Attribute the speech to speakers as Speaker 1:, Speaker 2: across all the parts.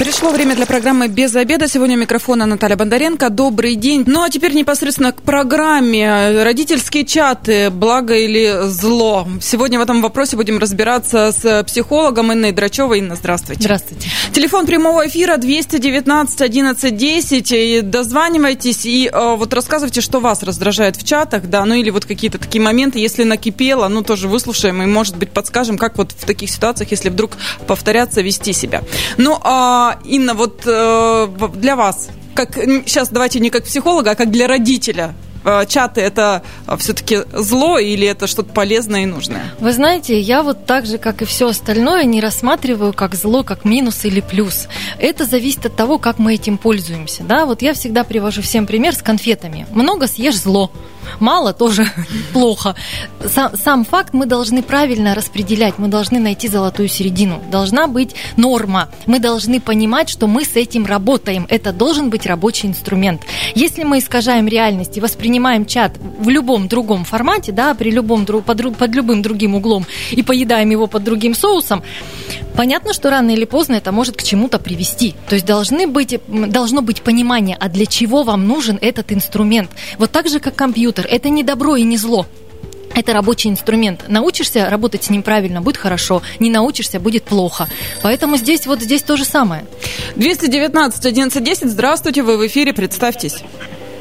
Speaker 1: Пришло время для программы «Без обеда». Сегодня у микрофона Наталья Бондаренко. Добрый день. Ну, а теперь непосредственно к программе. Родительские чаты. Благо или зло? Сегодня в этом вопросе будем разбираться с психологом Инной Драчевой. Инна, здравствуйте.
Speaker 2: Здравствуйте.
Speaker 1: Телефон прямого эфира 219 11 10. И дозванивайтесь и э, вот рассказывайте, что вас раздражает в чатах, да, ну или вот какие-то такие моменты, если накипело, ну тоже выслушаем и, может быть, подскажем, как вот в таких ситуациях, если вдруг повторяться, вести себя. Ну, а Инна, вот э, для вас, как сейчас давайте не как психолога, а как для родителя, э, чаты это все-таки зло или это что-то полезное и нужное?
Speaker 2: Вы знаете, я вот так же, как и все остальное, не рассматриваю как зло, как минус или плюс. Это зависит от того, как мы этим пользуемся. Да? Вот я всегда привожу всем пример с конфетами. Много съешь зло мало тоже плохо. Сам, сам факт мы должны правильно распределять, мы должны найти золотую середину. Должна быть норма. Мы должны понимать, что мы с этим работаем. Это должен быть рабочий инструмент. Если мы искажаем реальность и воспринимаем чат в любом другом формате, да, при любом, под, под любым другим углом и поедаем его под другим соусом, понятно, что рано или поздно это может к чему-то привести. То есть должны быть, должно быть понимание, а для чего вам нужен этот инструмент. Вот так же, как компьютер компьютер. Это не добро и не зло. Это рабочий инструмент. Научишься работать с ним правильно, будет хорошо. Не научишься, будет плохо. Поэтому здесь вот здесь то же самое.
Speaker 1: 219 1110. Здравствуйте, вы в эфире, представьтесь.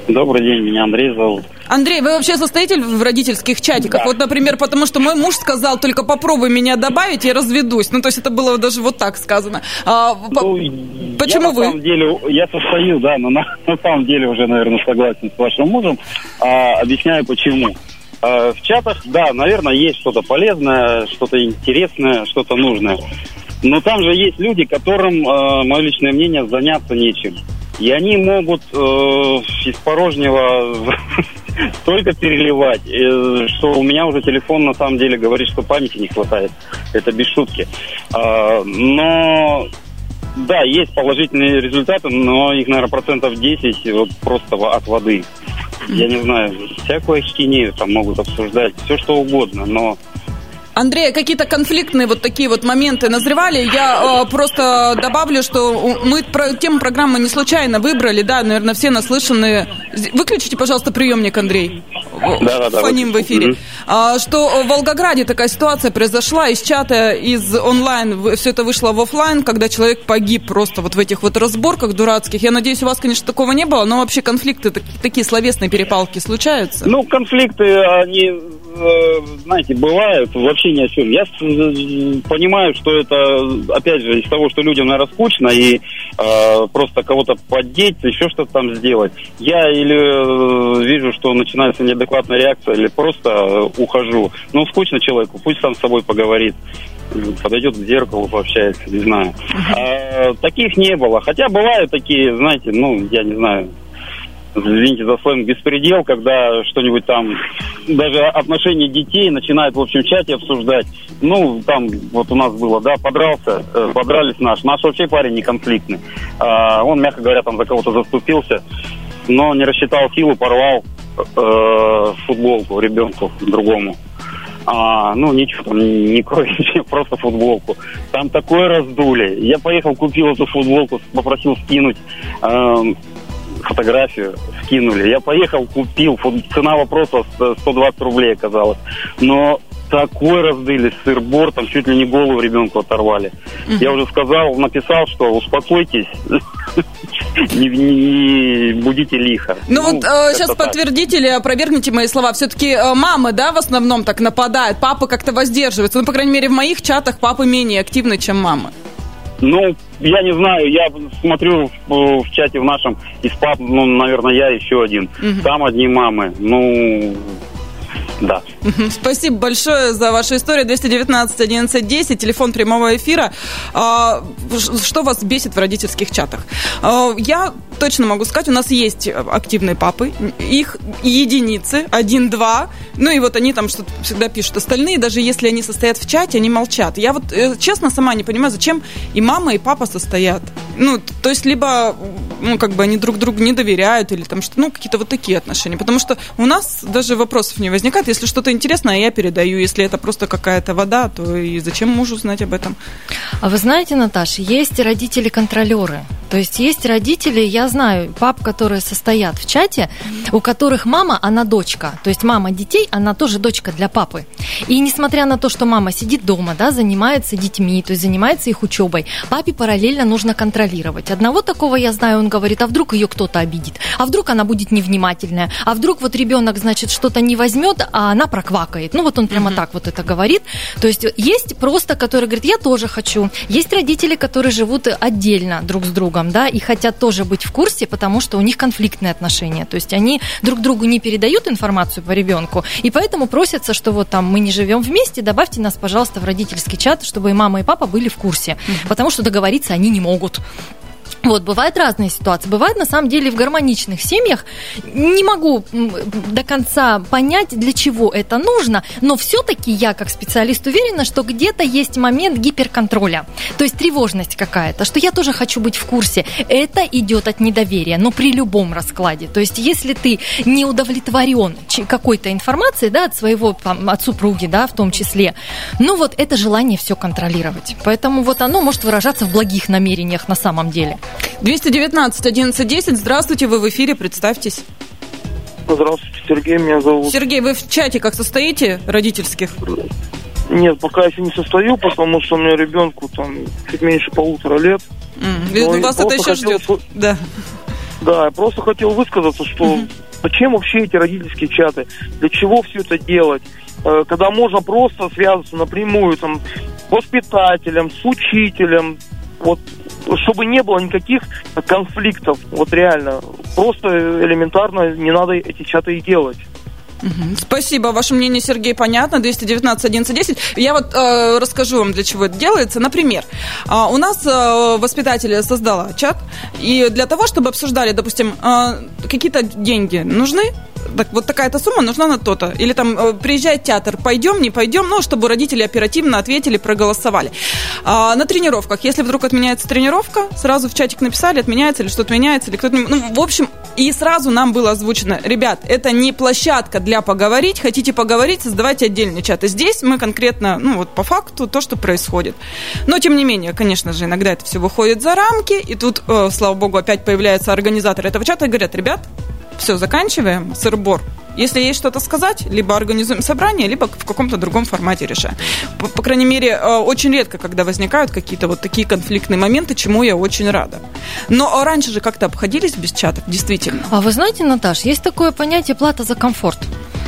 Speaker 3: Добрый день, меня Андрей зовут.
Speaker 1: Андрей, вы вообще состоите в родительских чатиках? Да. Вот, например, потому что мой муж сказал, только попробуй меня добавить, я разведусь. Ну, то есть это было даже вот так сказано. А,
Speaker 3: ну, почему я, вы? На самом деле, я состою, да, но на, на самом деле уже, наверное, согласен с вашим мужем. А, объясняю, почему. А, в чатах, да, наверное, есть что-то полезное, что-то интересное, что-то нужное. Но там же есть люди, которым, э, мое личное мнение, заняться нечем. И они могут э, из порожнего столько переливать, э, что у меня уже телефон на самом деле говорит, что памяти не хватает. Это без шутки. Э, но да, есть положительные результаты, но их, наверное, процентов 10 вот просто от воды. Я не знаю, всякую хинею там могут обсуждать, все что угодно, но
Speaker 1: Андрей, какие-то конфликтные вот такие вот моменты назревали. Я э, просто добавлю, что мы про, тему программы не случайно выбрали, да, наверное, все наслышаны. Выключите, пожалуйста, приемник, Андрей. Да, да, да. Фоним в эфире. А, что в Волгограде такая ситуация произошла из чата, из онлайн, все это вышло в офлайн, когда человек погиб просто вот в этих вот разборках дурацких. Я надеюсь, у вас, конечно, такого не было, но вообще конфликты, такие словесные перепалки случаются?
Speaker 3: Ну, конфликты, они Э, знаете, бывают вообще ни о чем. Я понимаю, что это, опять же, из того, что людям, наверное, скучно, и э, просто кого-то поддеть, еще что-то там сделать. Я или э, вижу, что начинается неадекватная реакция, или просто ухожу. Ну, скучно человеку, пусть сам с собой поговорит подойдет к зеркалу, пообщается, не знаю. А, таких не было. Хотя бывают такие, знаете, ну, я не знаю, извините за сленг, беспредел, когда что-нибудь там, даже отношения детей начинают в общем чате обсуждать. Ну, там вот у нас было, да, подрался, э, подрались наш. Наш вообще парень не конфликтный. А, он, мягко говоря, там за кого-то заступился, но не рассчитал силу, порвал э, футболку ребенку другому. А, ну, ничего там, не крови, просто футболку. Там такое раздули. Я поехал, купил эту футболку, попросил скинуть. Э, фотографию скинули. Я поехал, купил, цена вопроса 120 рублей оказалась. Но такой раздыли сыр-бор, там чуть ли не голову ребенку оторвали. Угу. Я уже сказал, написал, что успокойтесь, не, будите лихо.
Speaker 1: Ну, ну вот э, сейчас так. подтвердите или опровергните мои слова. Все-таки э, мамы, да, в основном так нападают, папы как-то воздерживаются. Ну, по крайней мере, в моих чатах папы менее активны, чем мамы.
Speaker 3: Ну, я не знаю, я смотрю в, в чате в нашем из пап, ну, наверное, я еще один. Угу. Там одни мамы. Ну, да.
Speaker 1: Спасибо большое за вашу историю. 219 11 10, телефон прямого эфира. А, что вас бесит в родительских чатах? А, я точно могу сказать, у нас есть активные папы, их единицы, один-два, ну и вот они там что-то всегда пишут. Остальные, даже если они состоят в чате, они молчат. Я вот э, честно сама не понимаю, зачем и мама, и папа состоят. Ну, то есть либо ну, как бы они друг другу не доверяют, или там что, ну, какие-то вот такие отношения. Потому что у нас даже вопросов не возникает. Если что-то интересное, я передаю. Если это просто какая-то вода, то и зачем мужу знать об этом?
Speaker 2: А вы знаете, Наташа, есть родители-контролеры. То есть есть родители, я знаю, пап, которые состоят в чате, у которых мама, она дочка. То есть мама детей, она тоже дочка для папы. И несмотря на то, что мама сидит дома, да, занимается детьми, то есть занимается их учебой, папе параллельно нужно контролировать. Одного такого я знаю, он говорит, а вдруг ее кто-то обидит, а вдруг она будет невнимательная, а вдруг вот ребенок, значит, что-то не возьмет, а она проквакает. Ну вот он прямо mm-hmm. так вот это говорит. То есть есть просто, которые говорят, я тоже хочу. Есть родители, которые живут отдельно друг с другом, да, и хотят тоже быть в курсе, потому что у них конфликтные отношения. То есть они друг другу не передают информацию по ребенку, и поэтому просятся, что вот там мы не живем вместе, добавьте нас, пожалуйста, в родительский чат, чтобы и мама, и папа были в курсе. Потому что договориться они не могут. Вот, бывают разные ситуации. Бывает, на самом деле, в гармоничных семьях. Не могу до конца понять, для чего это нужно, но все-таки я, как специалист, уверена, что где-то есть момент гиперконтроля. То есть тревожность какая-то, что я тоже хочу быть в курсе. Это идет от недоверия, но при любом раскладе. То есть если ты не удовлетворен какой-то информацией, да, от своего, там, от супруги, да, в том числе, ну вот это желание все контролировать. Поэтому вот оно может выражаться в благих намерениях на самом деле.
Speaker 1: 219 1110. Здравствуйте, вы в эфире, представьтесь.
Speaker 4: Здравствуйте, Сергей меня зовут.
Speaker 1: Сергей, вы в чате как состоите родительских?
Speaker 4: Нет, пока еще не состою, потому что у меня ребенку там чуть меньше полутора лет.
Speaker 1: Mm. Вас это еще хотел... ждет. Да.
Speaker 4: Да, я просто хотел высказаться, что mm-hmm. зачем вообще эти родительские чаты? Для чего все это делать? Э, когда можно просто связаться напрямую там, с воспитателем, с учителем, вот чтобы не было никаких конфликтов, вот реально. Просто элементарно не надо эти чаты и делать.
Speaker 1: Спасибо. Ваше мнение, Сергей, понятно. 219 11 10. Я вот э, расскажу вам, для чего это делается. Например, э, у нас э, воспитатель создала чат, и для того, чтобы обсуждали, допустим, э, какие-то деньги нужны, так, вот такая-то сумма нужна на то-то. Или там э, приезжает театр, пойдем, не пойдем, ну, чтобы родители оперативно ответили, проголосовали. А, на тренировках, если вдруг отменяется тренировка, сразу в чатик написали, отменяется или что-то меняется, или кто-то... Ну, в общем, и сразу нам было озвучено, ребят, это не площадка для поговорить, хотите поговорить, создавайте отдельный чат. И здесь мы конкретно, ну, вот по факту то, что происходит. Но, тем не менее, конечно же, иногда это все выходит за рамки, и тут, э, слава богу, опять появляются организаторы этого чата и говорят, ребят, все, заканчиваем, сыр-бор. Если есть что-то сказать, либо организуем собрание, либо в каком-то другом формате решаем. По, по крайней мере, э, очень редко, когда возникают какие-то вот такие конфликтные моменты, чему я очень рада. Но раньше же как-то обходились без чатов, действительно.
Speaker 2: А вы знаете, Наташ, есть такое понятие плата за комфорт.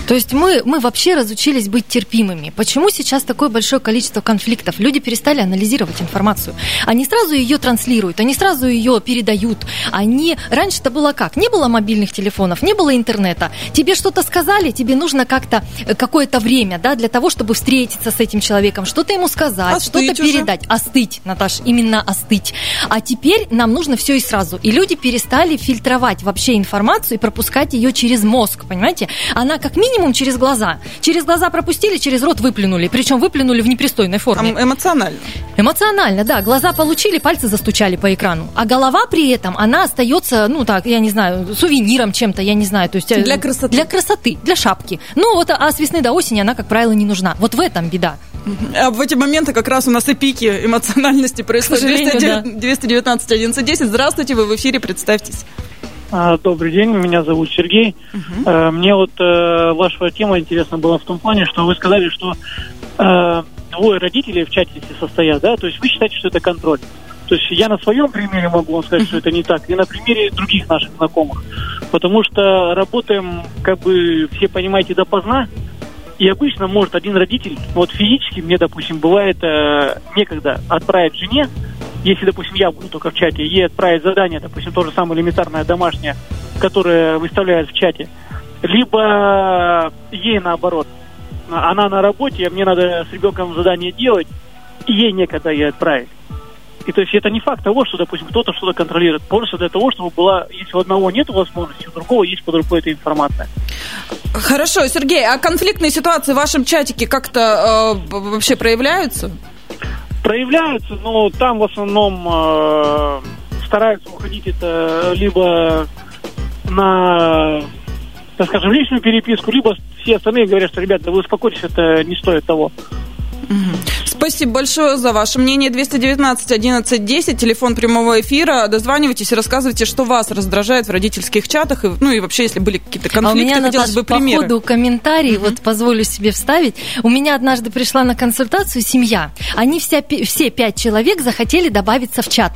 Speaker 2: То есть мы, мы вообще разучились быть терпимыми. Почему сейчас такое большое количество конфликтов? Люди перестали анализировать информацию. Они сразу ее транслируют, они сразу ее передают. Они... Раньше это было как? Не было мобильных телефонов, не было интернета. Тебе что-то сказали, тебе нужно как-то э, какое-то время, да, для того, чтобы встретиться с этим человеком, что-то ему сказать, что-то передать. Остыть, Наташ, именно остыть. А теперь нам нужно все и сразу. И люди перестали фильтровать вообще информацию и пропускать ее через мозг, понимаете? Она как минимум через глаза. Через глаза пропустили, через рот выплюнули. Причем выплюнули в непристойной форме.
Speaker 1: Там эмоционально.
Speaker 2: Эмоционально, да. Глаза получили, пальцы застучали по экрану. А голова при этом, она остается, ну так, я не знаю, сувениром чем-то, я не знаю. То есть,
Speaker 1: э, для красоты.
Speaker 2: Для красоты, для шапки. Ну вот, а с весны до осени она, как правило, не нужна. Вот в этом беда.
Speaker 1: А в эти моменты как раз у нас и пики эмоциональности происходят. 219 11 Здравствуйте, вы в эфире, представьтесь.
Speaker 5: А, добрый день, меня зовут Сергей. Uh-huh. Мне вот э, ваша тема интересна была в том плане, что вы сказали, что э, двое родителей в чате состоят, да, то есть вы считаете, что это контроль. То есть я на своем примере могу вам сказать, что это не так, и на примере других наших знакомых. Потому что работаем, как бы, все понимаете, допоздна, и обычно может один родитель, вот физически мне, допустим, бывает э, некогда отправить жене если, допустим, я буду только в чате, ей отправить задание, допустим, то же самое элементарное домашнее, которое выставляют в чате, либо ей наоборот она на работе, мне надо с ребенком задание делать, и ей некогда ее отправить. И то есть это не факт того, что, допустим, кто-то что-то контролирует. Просто для того, чтобы была, если у одного нет возможности, у другого есть под рукой эта информация.
Speaker 1: Хорошо, Сергей, а конфликтные ситуации в вашем чатике как-то э, вообще проявляются?
Speaker 5: Проявляются, но там в основном э, стараются уходить это либо на, так скажем, личную переписку, либо все остальные говорят, что, ребята, вы успокойтесь, это не стоит того.
Speaker 1: Спасибо большое за ваше мнение. 219 11 10, телефон прямого эфира. Дозванивайтесь и рассказывайте, что вас раздражает в родительских чатах. И, ну и вообще, если были какие-то конфликты,
Speaker 2: а у меня,
Speaker 1: хотелось
Speaker 2: Наташа,
Speaker 1: бы примеры.
Speaker 2: по ходу комментарий, угу. вот позволю себе вставить. У меня однажды пришла на консультацию семья. Они вся, все пять человек захотели добавиться в чат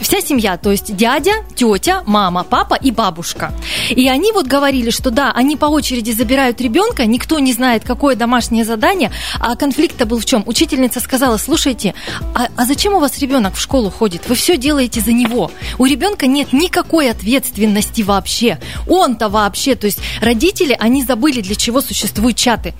Speaker 2: вся семья, то есть дядя, тетя, мама, папа и бабушка. И они вот говорили, что да, они по очереди забирают ребенка, никто не знает, какое домашнее задание, а конфликт-то был в чем? Учительница сказала, слушайте, а, а зачем у вас ребенок в школу ходит? Вы все делаете за него. У ребенка нет никакой ответственности вообще. Он-то вообще, то есть родители, они забыли, для чего существуют чаты.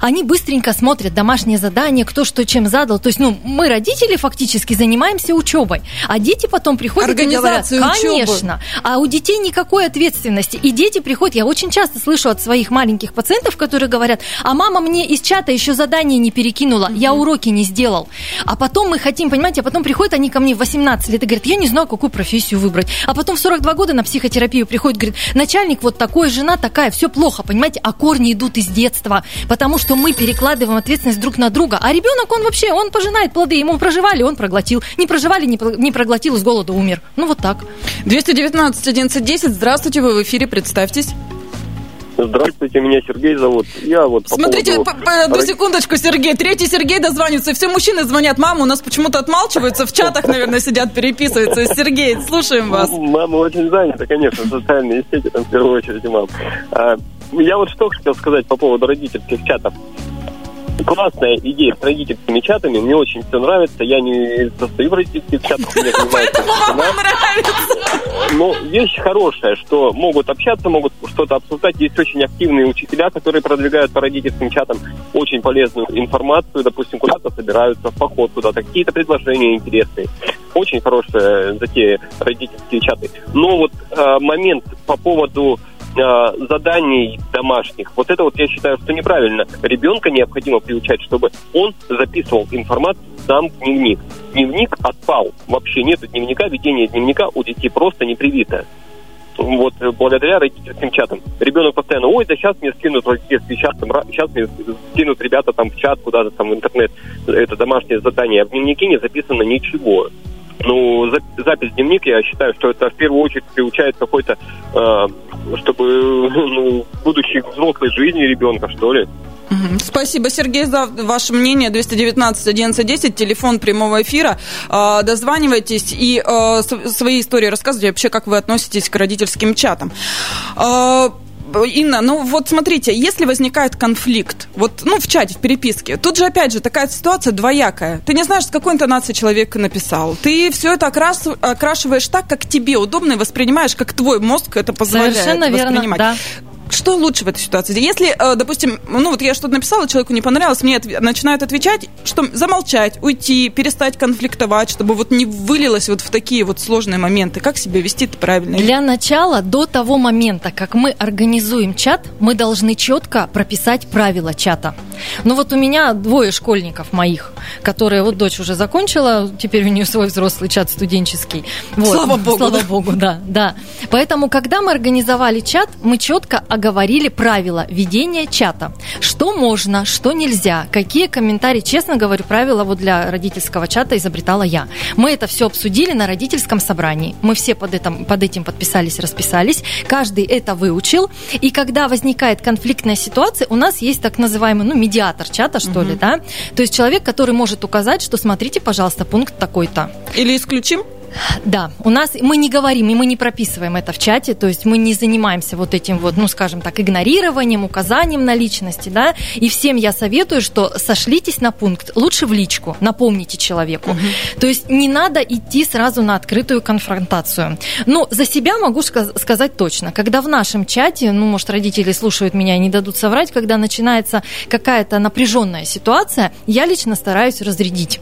Speaker 2: Они быстренько смотрят домашнее задание, кто что чем задал. То есть, ну, мы, родители, фактически занимаемся учебой, а дети потом приходят и говорят, конечно, а у детей никакой ответственности. И дети приходят, я очень часто слышу от своих маленьких пациентов, которые говорят, а мама мне из чата еще задание не перекинула, mm-hmm. я уроки не сделал. А потом мы хотим, понимаете, а потом приходят они ко мне в 18 лет и говорят, я не знаю, какую профессию выбрать. А потом в 42 года на психотерапию приходит, говорит, начальник вот такой, жена такая, все плохо, понимаете, а корни идут из детства, потому что мы перекладываем ответственность друг на друга. А ребенок, он вообще, он пожинает плоды, ему проживали, он проглотил, не проживали, не проглотил проглотил, с голода умер. Ну, вот так.
Speaker 1: 219 11 Здравствуйте, вы в эфире, представьтесь.
Speaker 6: Здравствуйте, меня Сергей зовут. Я вот
Speaker 1: Смотрите, по поводу... по, по, секундочку, Сергей. Третий Сергей дозванивается. Все мужчины звонят. Мама у нас почему-то отмалчиваются. В чатах, наверное, сидят, переписываются. Сергей, слушаем вас.
Speaker 6: Мама очень занята, конечно, социальные сети, там, в первую очередь, мам. А, я вот что хотел сказать по поводу родительских чатов классная идея с родительскими чатами. Мне очень все нравится. Я не состою в родительских чатах. Мне Но вещь хорошая, что могут общаться, могут что-то обсуждать. Есть очень активные учителя, которые продвигают по родительским чатам очень полезную информацию. Допустим, куда-то собираются в поход куда-то. Какие-то предложения интересные. Очень хорошая затея родительские чаты. Но вот э, момент по поводу Э, заданий домашних. Вот это вот я считаю, что неправильно. Ребенка необходимо приучать, чтобы он записывал информацию сам в дневник. Дневник отпал. Вообще нет дневника, ведение дневника у детей просто не привито. Вот благодаря родительским чатам. Ребенок постоянно, ой, да сейчас мне скинут родительский чат, там, сейчас мне скинут ребята там в чат куда-то там в интернет это домашнее задание. А в дневнике не записано ничего. Ну, запись дневник, я считаю, что это в первую очередь приучает какой-то, э, чтобы, ну, будущей взрослой жизни ребенка, что ли.
Speaker 1: Спасибо, Сергей, за ваше мнение. 219 11 10, телефон прямого эфира. А, дозванивайтесь и а, свои истории рассказывайте вообще, как вы относитесь к родительским чатам. Инна, ну вот смотрите, если возникает конфликт, вот, ну, в чате, в переписке, тут же, опять же, такая ситуация двоякая. Ты не знаешь, с какой интонацией человек написал. Ты все это окрас, окрашиваешь так, как тебе удобно, и воспринимаешь, как твой мозг это позволяет
Speaker 2: Совершенно воспринимать. Верно, да
Speaker 1: что лучше в этой ситуации? Если, э, допустим, ну вот я что-то написала, человеку не понравилось, мне отв... начинают отвечать, что замолчать, уйти, перестать конфликтовать, чтобы вот не вылилось вот в такие вот сложные моменты. Как себя вести-то правильно?
Speaker 2: Для начала, до того момента, как мы организуем чат, мы должны четко прописать правила чата. Ну вот у меня двое школьников моих, которые, вот дочь уже закончила, теперь у нее свой взрослый чат студенческий. Вот.
Speaker 1: Слава богу.
Speaker 2: Слава богу, да, да. Поэтому, когда мы организовали чат, мы четко оговорили правила ведения чата. Что можно, что нельзя, какие комментарии. Честно говорю, правила вот для родительского чата изобретала я. Мы это все обсудили на родительском собрании. Мы все под этим, под этим подписались, расписались. Каждый это выучил. И когда возникает конфликтная ситуация, у нас есть так называемый ну, медиатор чата, что угу. ли, да? То есть человек, который может указать, что смотрите, пожалуйста, пункт такой-то.
Speaker 1: Или исключим?
Speaker 2: Да, у нас мы не говорим и мы не прописываем это в чате, то есть мы не занимаемся вот этим вот, ну, скажем так, игнорированием, указанием на личности, да, и всем я советую, что сошлитесь на пункт, лучше в личку, напомните человеку. Угу. То есть не надо идти сразу на открытую конфронтацию. Ну, за себя могу сказать точно, когда в нашем чате, ну, может, родители слушают меня и не дадут соврать, когда начинается какая-то напряженная ситуация, я лично стараюсь разрядить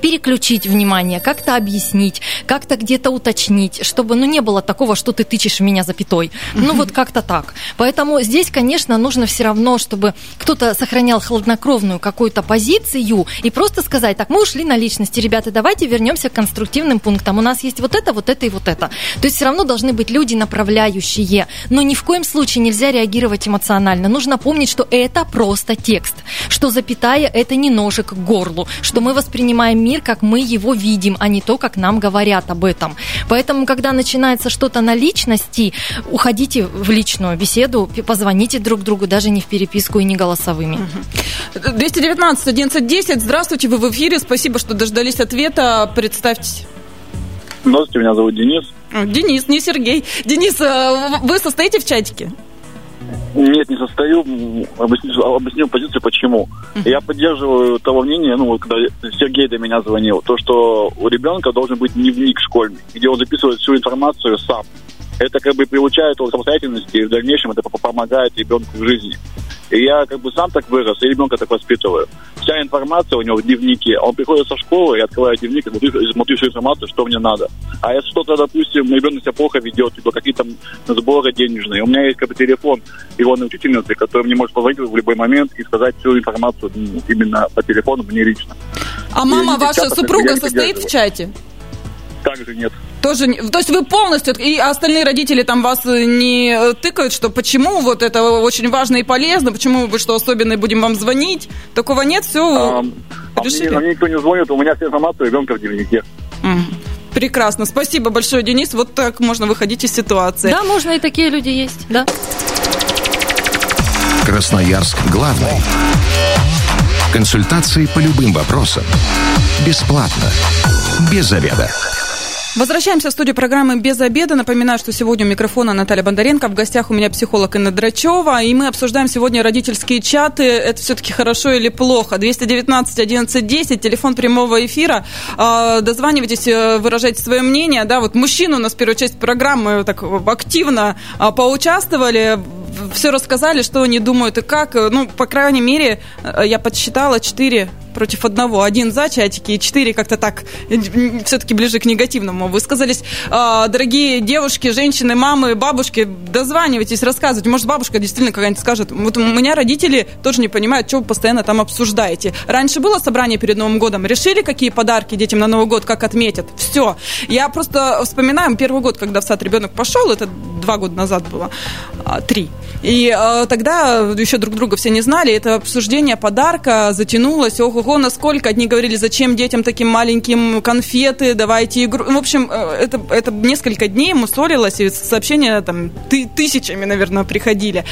Speaker 2: переключить внимание, как-то объяснить, как-то где-то уточнить, чтобы ну, не было такого, что ты тычешь меня запятой. Ну вот как-то так. Поэтому здесь, конечно, нужно все равно, чтобы кто-то сохранял хладнокровную какую-то позицию и просто сказать, так, мы ушли на личности, ребята, давайте вернемся к конструктивным пунктам. У нас есть вот это, вот это и вот это. То есть все равно должны быть люди направляющие. Но ни в коем случае нельзя реагировать эмоционально. Нужно помнить, что это просто текст, что запятая это не ножик к горлу, что мы воспринимаем мир, как мы его видим, а не то, как нам говорят об этом. Поэтому, когда начинается что-то на личности, уходите в личную беседу, позвоните друг другу, даже не в переписку и не голосовыми.
Speaker 1: 219 1110, здравствуйте, вы в эфире, спасибо, что дождались ответа, представьтесь.
Speaker 7: Здравствуйте, меня зовут Денис.
Speaker 1: Денис, не Сергей. Денис, э, вы состоите в чатике?
Speaker 7: Нет, не состою. Объясню, объясню позицию, почему. Я поддерживаю того мнения, ну, когда Сергей до меня звонил, то, что у ребенка должен быть дневник школьный, где он записывает всю информацию сам. Это как бы приучает его самостоятельности, и в дальнейшем это помогает ребенку в жизни. И я как бы сам так вырос, и ребенка так воспитываю. Вся информация у него в дневнике. Он приходит со школы и открывает дневник, и смотрит всю информацию, что мне надо. А если что-то, допустим, ребенок себя плохо ведет, либо какие-то сборы денежные, у меня есть как бы телефон его учительницы, который мне может позвонить в любой момент и сказать всю информацию именно по телефону мне лично.
Speaker 1: А мама ваша супруга состоит в чате?
Speaker 7: Также нет.
Speaker 1: Тоже, то есть вы полностью, и остальные родители там вас не тыкают, что почему вот это очень важно и полезно, почему вы что особенно будем вам звонить, такого нет, все
Speaker 7: а, решили? А мне, мне никто не звонит, у меня вся информация ребенка в дневнике.
Speaker 1: Прекрасно, спасибо большое, Денис, вот так можно выходить из ситуации.
Speaker 2: Да, можно, и такие люди есть, да.
Speaker 8: Красноярск главный. Консультации по любым вопросам. Бесплатно. Без заведа.
Speaker 1: Возвращаемся в студию программы «Без обеда». Напоминаю, что сегодня у микрофона Наталья Бондаренко. В гостях у меня психолог Инна Драчева. И мы обсуждаем сегодня родительские чаты. Это все-таки хорошо или плохо? 219 11 10, телефон прямого эфира. А, дозванивайтесь, э, выражайте свое мнение. Да, вот мужчины у нас первую часть программы так активно а, поучаствовали все рассказали, что они думают и как. Ну, по крайней мере, э, я подсчитала 4 против одного. Один за чатики, и четыре как-то так все-таки ближе к негативному высказались. А, дорогие девушки, женщины, мамы, бабушки, дозванивайтесь, рассказывайте. Может, бабушка действительно какая-нибудь скажет. Вот у меня родители тоже не понимают, что вы постоянно там обсуждаете. Раньше было собрание перед Новым годом, решили, какие подарки детям на Новый год, как отметят. Все. Я просто вспоминаю первый год, когда в сад ребенок пошел, это два года назад было, а, три. И э, тогда еще друг друга все не знали, это обсуждение подарка затянулось, ого-го, насколько одни говорили, зачем детям таким маленьким конфеты, давайте игру. В общем, э, это, это несколько дней мусолилось, и сообщения там ты, тысячами, наверное, приходили.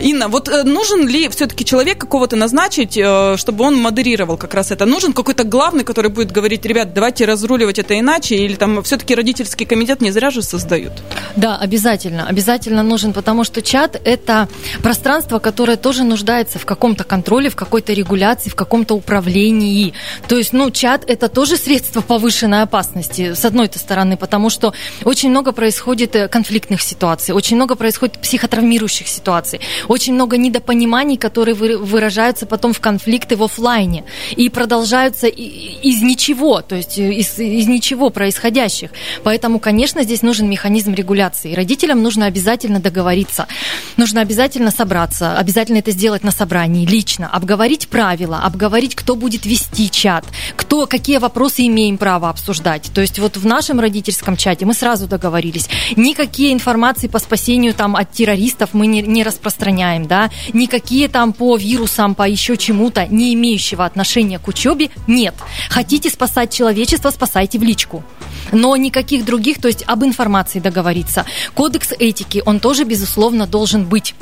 Speaker 1: Инна, вот э, нужен ли все-таки человек какого-то назначить, э, чтобы он модерировал как раз это? Нужен какой-то главный, который будет говорить, ребят, давайте разруливать это иначе, или там все-таки родительский комитет не зря же создают?
Speaker 2: Да, обязательно, обязательно нужен, потому что чат – это пространство, которое тоже нуждается в каком-то контроле, в какой-то регуляции, в каком-то управлении. То есть, ну, чат – это тоже средство повышенной опасности, с одной стороны, потому что очень много происходит э, конфликтных ситуаций, очень много происходит психотравмирующих ситуаций, очень много недопониманий, которые выражаются потом в конфликты в офлайне и продолжаются из ничего, то есть э, из, из ничего происходящих. Поэтому, конечно, здесь нужен механизм регуляции. Родителям нужно обязательно договориться. Нужно обязательно собраться, обязательно это сделать на собрании лично, обговорить правила, обговорить, кто будет вести чат, кто, какие вопросы имеем право обсуждать. То есть вот в нашем родительском чате мы сразу договорились, никакие информации по спасению там от террористов мы не, не распространяем, да, никакие там по вирусам, по еще чему-то, не имеющего отношения к учебе, нет. Хотите спасать человечество, спасайте в личку но никаких других, то есть об информации договориться. Кодекс этики, он тоже, безусловно, должен быть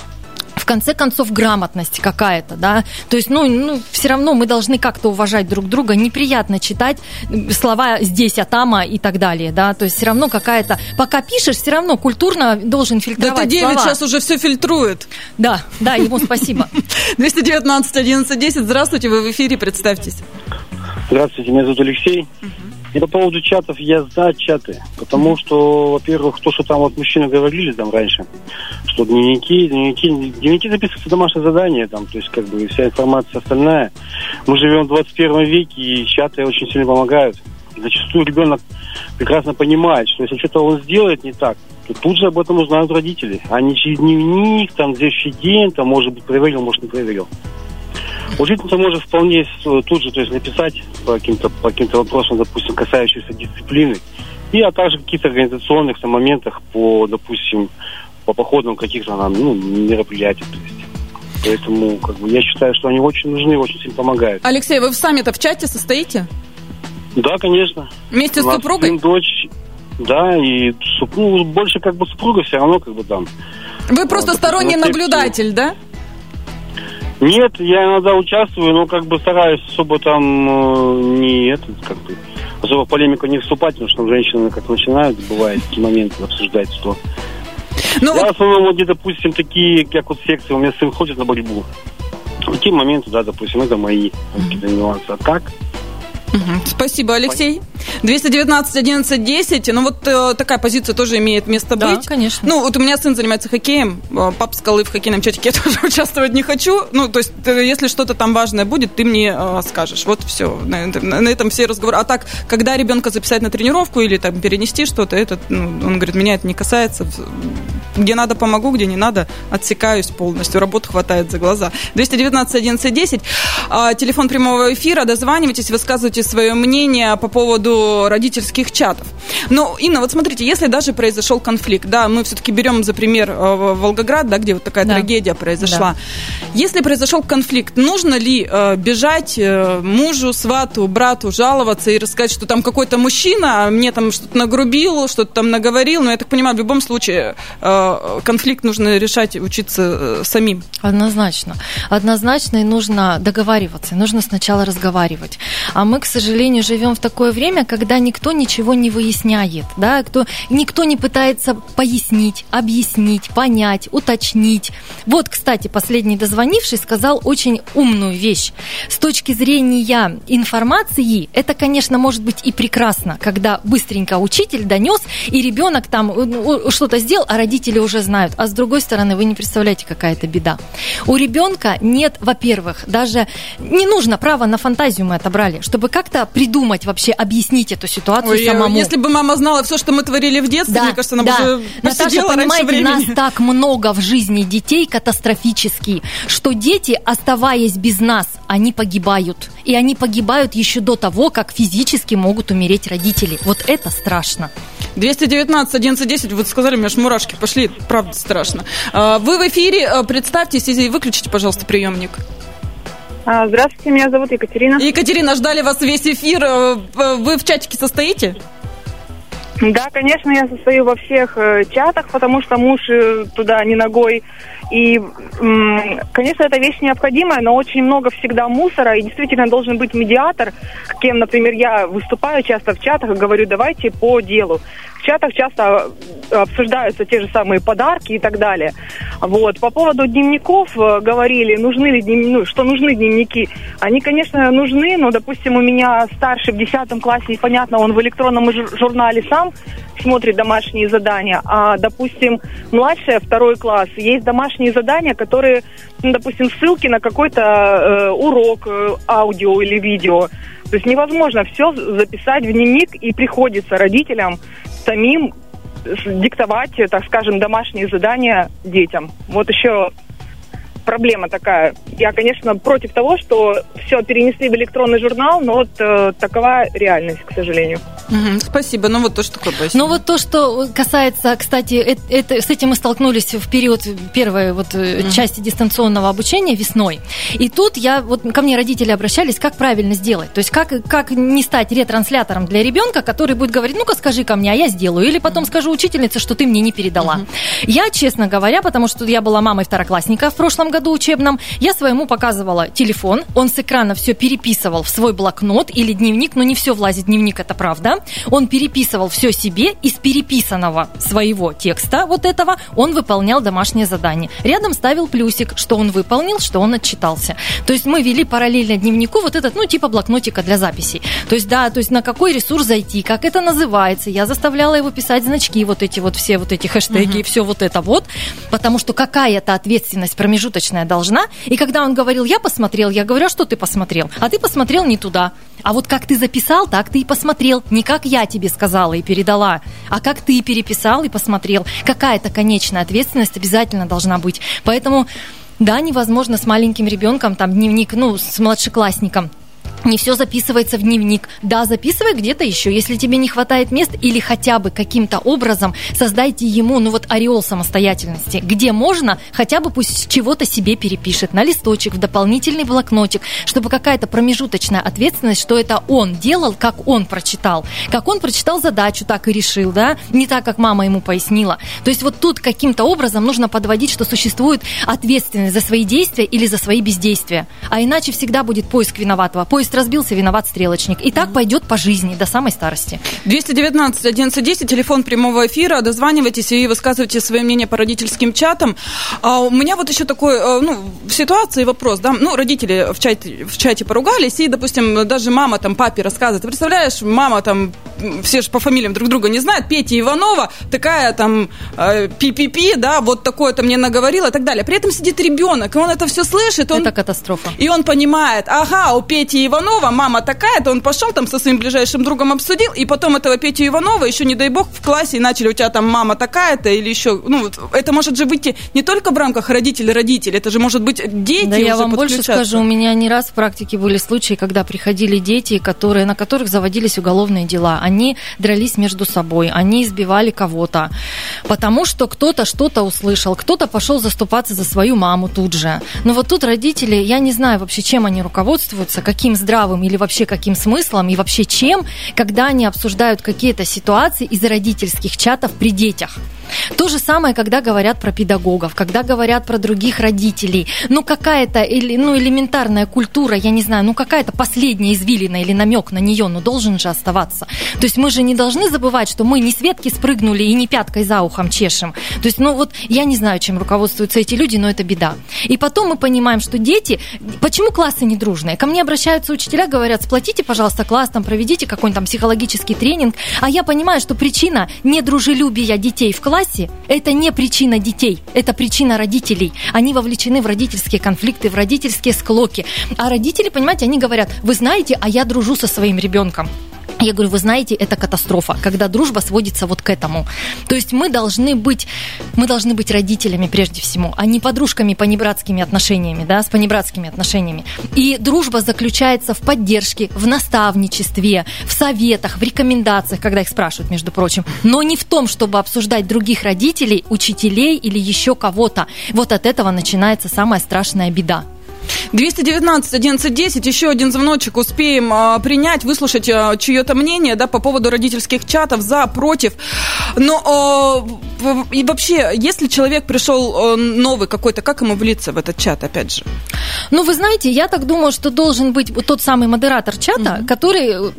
Speaker 2: в конце концов, грамотность какая-то, да. То есть, ну, ну все равно мы должны как-то уважать друг друга. Неприятно читать слова здесь, а там, и так далее, да. То есть все равно какая-то... Пока пишешь, все равно культурно должен фильтровать
Speaker 1: Да ты Дэвид
Speaker 2: слова.
Speaker 1: сейчас уже все фильтрует.
Speaker 2: Да, да, ему спасибо.
Speaker 1: 219 11 10. Здравствуйте, вы в эфире, представьтесь.
Speaker 9: Здравствуйте, меня зовут Алексей. И по поводу чатов я за чаты, потому что, во-первых, то, что там вот мужчины говорили там раньше, что дневники, дневники, дневники записываются домашнее задание, там, то есть как бы вся информация остальная. Мы живем в 21 веке, и чаты очень сильно помогают. Зачастую ребенок прекрасно понимает, что если что-то он сделает не так, то тут же об этом узнают родители. А не через дневник, там, следующий день, там, может быть, проверил, может, не проверил. Учительница может вполне тут же то есть, написать по каким-то, по каким-то вопросам, допустим, касающимся дисциплины, и а также каких-то организационных там, моментах по, допустим, по походам каких-то там, ну, мероприятий. То есть. Поэтому как бы, я считаю, что они очень нужны и очень сильно помогают.
Speaker 1: Алексей, вы сами-то в чате состоите?
Speaker 9: Да, конечно.
Speaker 1: Вместе с супругой?
Speaker 9: дочь, да, и ну, больше как бы супруга все равно как бы там.
Speaker 1: Вы просто
Speaker 9: Вот,
Speaker 1: сторонний наблюдатель, да?
Speaker 9: Нет, я иногда участвую, но как бы стараюсь особо там э, не этот, как бы, особо в полемику не вступать, потому что там женщины как начинают, бывает, такие моменты обсуждать, что...
Speaker 1: Ну,
Speaker 9: я
Speaker 1: вот-
Speaker 9: в основном, вот, где, допустим, такие, как вот секции, у меня сын ходит на борьбу. Такие моменты, да, допустим, это мои какие-то нюансы. А так,
Speaker 1: Мгм. Спасибо, Алексей. 219 11 10. Ну, вот э, такая позиция тоже имеет место
Speaker 2: Да,
Speaker 1: быть.
Speaker 2: конечно.
Speaker 1: Ну, вот у меня сын занимается хоккеем. Э, Папа сказал, и в хоккейном чатике я тоже участвовать не хочу. Ну, то есть, э, если что-то там важное будет, ты мне э, скажешь. Вот все. На, этом- на этом все разговоры. А так, когда ребенка записать на тренировку или там перенести что-то, это, ну, он говорит, меня это не касается. Где надо, помогу, где не надо, отсекаюсь полностью. Работы хватает за глаза. 219 11 10. А, Телефон прямого эфира. Дозванивайтесь, высказывайте свое мнение по поводу родительских чатов. Но, Инна, вот смотрите, если даже произошел конфликт, да, мы все-таки берем за пример э, Волгоград, да, где вот такая
Speaker 2: Да.
Speaker 1: трагедия произошла. Если произошел конфликт, нужно ли э, бежать э, мужу, свату, брату жаловаться и рассказать, что там какой-то мужчина мне там что-то нагрубил, что-то там наговорил? Но я так понимаю, в любом случае э, конфликт нужно решать, учиться э, самим.
Speaker 2: Однозначно. Однозначно и нужно договариваться, нужно сначала разговаривать. А мы, к сожалению, живем в такое время, когда никто ничего не выясняет, да, кто, никто не пытается пояснить, объяснить, понять, уточнить. Вот, кстати, последний дозвонивший сказал очень умную вещь. С точки зрения информации, это, конечно, может быть и прекрасно, когда быстренько учитель донес, и ребенок там э, что-то сделал, а родители уже знают. А с другой стороны, вы не представляете, какая это беда. У ребенка нет, во-первых, даже не нужно право на фантазию мы отобрали, чтобы как-то придумать вообще, объяснить эту ситуацию
Speaker 1: Ой,
Speaker 2: самому.
Speaker 1: Если бы мама знала все, что мы творили в детстве, мне кажется, она бы уже
Speaker 2: Наташа, понимаете, нас
Speaker 1: времени.
Speaker 2: так много в жизни детей катастрофически, что дети, оставаясь без нас, они погибают. И они погибают еще до того, как физически могут умереть родители. Вот это страшно.
Speaker 1: 219 11 10, вот сказали, у меня аж мурашки пошли, правда страшно. А, Вы в эфире, а, представьтесь и выключите, пожалуйста, приемник.
Speaker 10: А, Здравствуйте, меня зовут Екатерина.
Speaker 1: Екатерина, ждали вас весь эфир. А, Вы в чатике состоите?
Speaker 10: Да, конечно, я состою во всех э, чатах, потому что муж э, туда не ногой. И, конечно, эта вещь необходимая, но очень много всегда мусора, и действительно должен быть медиатор, кем, например, я выступаю часто в чатах говорю, давайте по делу. В чатах часто э, обсуждаются те же самые подарки и так далее. Вот. По поводу дневников э, говорили, нужны ли дневники, ну, что нужны дневники. Они, конечно, нужны, но, допустим, у меня старший в 10 классе, непонятно, он в электронном жур- журнале сам смотрит домашние задания, а, допустим, младшая, второй класс, есть домашние задания, которые, ну, допустим, ссылки на какой-то э, урок, э, аудио или видео. То есть невозможно все записать в дневник, и приходится родителям самим диктовать, э, так скажем, домашние задания детям. Вот еще проблема такая. Я, конечно, против того, что все перенесли в электронный журнал, но вот э, такова реальность, к сожалению.
Speaker 1: Мгм, спасибо. Ну вот то, что такое
Speaker 2: Ну вот то, что касается, кстати, э- это, с этим мы столкнулись в период первой вот э, части дистанционного обучения весной. И тут я вот ко мне родители обращались, как правильно сделать. То есть как как не стать ретранслятором для ребенка, который будет говорить, ну-ка скажи ко мне, а я сделаю, или потом скажу учительнице, что ты мне не передала. Я, честно говоря, потому что я была мамой второклассника в прошлом году учебном, я своему показывала телефон, он с экрана все переписывал в свой блокнот или дневник, но не все влазит в дневник, это правда. Он переписывал все себе из переписанного своего текста вот этого он выполнял домашнее задание. Рядом ставил плюсик, что он выполнил, что он отчитался. То есть мы вели параллельно дневнику вот этот, ну, типа блокнотика для записей. То есть, да, то есть на какой ресурс зайти, как это называется. Я заставляла его писать значки, вот эти вот все вот эти хэштеги и все вот это вот, потому что какая-то ответственность промежуточная должна. И когда он говорил, я посмотрел, я говорю, а что ты посмотрел? А ты посмотрел не туда. А вот как ты записал, так ты и посмотрел. Не как я тебе сказала и передала, а как ты переписал и посмотрел. Какая-то конечная ответственность обязательно должна быть. Поэтому, да, невозможно с маленьким ребенком, там, дневник, ну, с младшеклассником, не все записывается в дневник. Да, записывай где-то еще. Если тебе не хватает мест или хотя бы каким-то образом создайте ему, ну вот, ореол самостоятельности. Где можно, хотя бы пусть чего-то себе перепишет на листочек, в дополнительный блокнотик, чтобы какая-то промежуточная ответственность, что это он делал, как он прочитал. Как он прочитал задачу, так и решил, да? Не так, как мама ему пояснила. То есть вот тут каким-то образом нужно подводить, что существует ответственность за свои действия или за свои бездействия. А иначе всегда будет поиск виноватого. Поезд разбился, виноват стрелочник. И так пойдет по жизни до самой старости.
Speaker 1: 219 1110, телефон прямого эфира. Дозванивайтесь и высказывайте свое мнение по родительским чатам. А у меня вот еще такой, э, ну, в ситуации вопрос, да, ну, родители в чате, в чате поругались, и, допустим, даже мама там папе рассказывает. Ты представляешь, мама там, все же по фамилиям друг друга не знают, Петя Иванова, такая там э, пи-пи-пи, да, вот такое-то мне наговорила и так далее. При этом сидит ребенок, и он это все слышит, он,
Speaker 2: Это катастрофа.
Speaker 1: и он понимает, ага, у Пети Иванова мама такая-то, он пошел там со своим ближайшим другом обсудил, и потом этого Петю Иванова еще, не дай бог, в классе и начали у тебя там мама такая-то или еще, ну, это может же выйти не только в рамках родителей-родителей, это же может быть дети
Speaker 2: Да я вам больше скажу, у меня не раз в практике были случаи, когда приходили дети, которые, на которых заводились уголовные дела. Они дрались между собой, они избивали кого-то, потому что кто-то что-то услышал, кто-то пошел заступаться за свою маму тут же. Но вот тут родители, я не знаю вообще, чем они руководствуются, каким здравым или вообще каким смыслом и вообще чем, когда они обсуждают какие-то ситуации из родительских чатов при детях. То же самое, когда говорят про педагогов, когда говорят про других родителей. Ну, какая-то ну, элементарная культура, я не знаю, ну, какая-то последняя извилина или намек на нее, но должен же оставаться. То есть мы же не должны забывать, что мы не с ветки спрыгнули и не пяткой за ухом чешем. То есть, ну, вот я не знаю, чем руководствуются эти люди, но это беда. И потом мы понимаем, что дети... Почему классы не дружные? Ко мне обращаются учителя, говорят, сплотите, пожалуйста, класс, там, проведите какой-нибудь там психологический тренинг. А я понимаю, что причина недружелюбия детей в классе – это не причина детей, это причина родителей. Они вовлечены в родительские конфликты, в родительские склоки. А родители, понимаете, они говорят, вы знаете, а я дружу со своим ребенком. Я говорю, вы знаете, это катастрофа, когда дружба сводится вот к этому. То есть мы должны быть, мы должны быть родителями прежде всего, а не подружками понебратскими отношениями, да, с понебратскими отношениями. И дружба заключается в поддержке, в наставничестве, в советах, в рекомендациях, когда их спрашивают, между прочим, но не в том, чтобы обсуждать других родителей, учителей или еще кого-то. Вот от этого начинается самая страшная беда.
Speaker 1: 219 1110, еще один звоночек успеем а, принять, выслушать а, чье-то мнение, да, по поводу родительских чатов, за, против. Но а, и вообще, если человек пришел а, новый какой-то, как ему влиться в этот чат, опять же?
Speaker 2: Ну, вы знаете, я так думаю, что должен быть тот самый модератор чата, который э,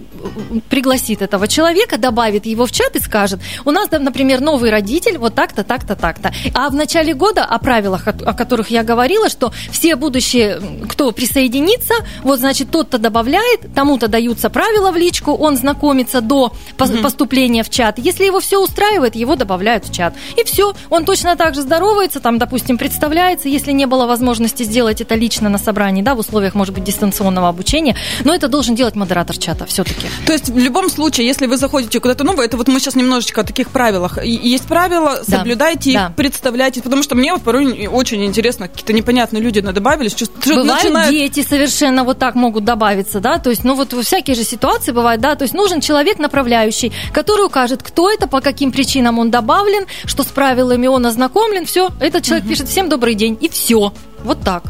Speaker 2: пригласит этого человека, добавит его в чат и скажет, у нас, например, новый родитель, вот так-то, так-то, так-то. А в начале года о правилах, о которых я говорила, что все будущие кто присоединится, вот, значит, тот-то добавляет, тому-то даются правила в личку, он знакомится до поступления в чат. Если его все устраивает, его добавляют в чат. И все, он точно так же здоровается, там, допустим, представляется, если не было возможности сделать это лично на собрании, да, в условиях, может быть, дистанционного обучения, но это должен делать модератор чата все-таки.
Speaker 1: То есть в любом случае, если вы заходите куда-то новое, это вот мы сейчас немножечко о таких правилах. Есть правила, соблюдайте да. их, представляйте, потому что мне порой очень интересно, какие-то непонятные люди добавились.
Speaker 2: Бывают начинают... дети совершенно вот так могут добавиться, да, то есть, ну вот всякие же ситуации бывают, да, то есть нужен человек направляющий, который укажет, кто это, по каким причинам он добавлен, что с правилами он ознакомлен, все, этот человек угу. пишет «Всем добрый день» и все. Вот так.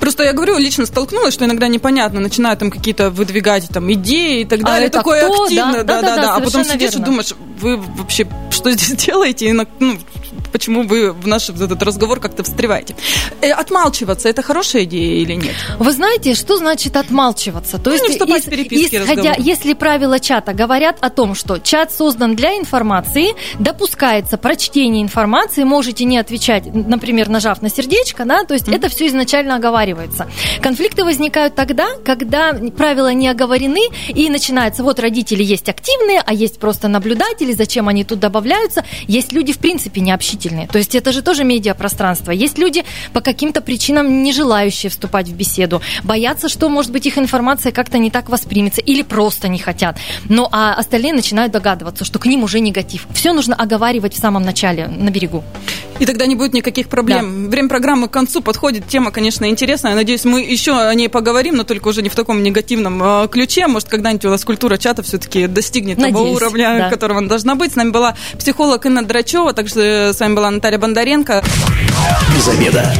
Speaker 1: Просто я говорю, лично столкнулась, что иногда непонятно, начинают там какие-то выдвигать там идеи и так а далее.
Speaker 2: Это
Speaker 1: такое
Speaker 2: кто?
Speaker 1: активно,
Speaker 2: да, да, да, да,
Speaker 1: а потом сидишь верно. и думаешь, вы вообще что здесь делаете? И, ну, почему вы в наш этот разговор как-то встреваете. Э, отмалчиваться это хорошая идея или нет?
Speaker 2: Вы знаете, что значит отмалчиваться? То
Speaker 1: ну, есть, не из, переписки
Speaker 2: исходя, если правила чата говорят о том, что чат создан для информации, допускается прочтение информации, можете не отвечать, например, нажав на сердечко, да, то есть mm-hmm. это все изначально оговаривается. Конфликты возникают тогда, когда правила не оговорены и начинается, вот родители есть активные, а есть просто наблюдатели, зачем они тут добавляются, есть люди в принципе не общительные общительные. То есть это же тоже медиапространство. Есть люди по каким-то причинам не желающие вступать в беседу, боятся, что, может быть, их информация как-то не так воспримется или просто не хотят. Ну, а остальные начинают догадываться, что к ним уже негатив. Все нужно оговаривать в самом начале, на берегу.
Speaker 1: И тогда не будет никаких проблем. Да. Время программы к концу подходит. Тема, конечно, интересная. Надеюсь, мы еще о ней поговорим, но только уже не в таком негативном э, ключе. Может, когда-нибудь у нас культура чата все-таки достигнет Надеюсь, того уровня, да. которого она должна быть. С нами была психолог Инна Драчева, также с вами была Наталья Бондаренко.
Speaker 8: Без обеда.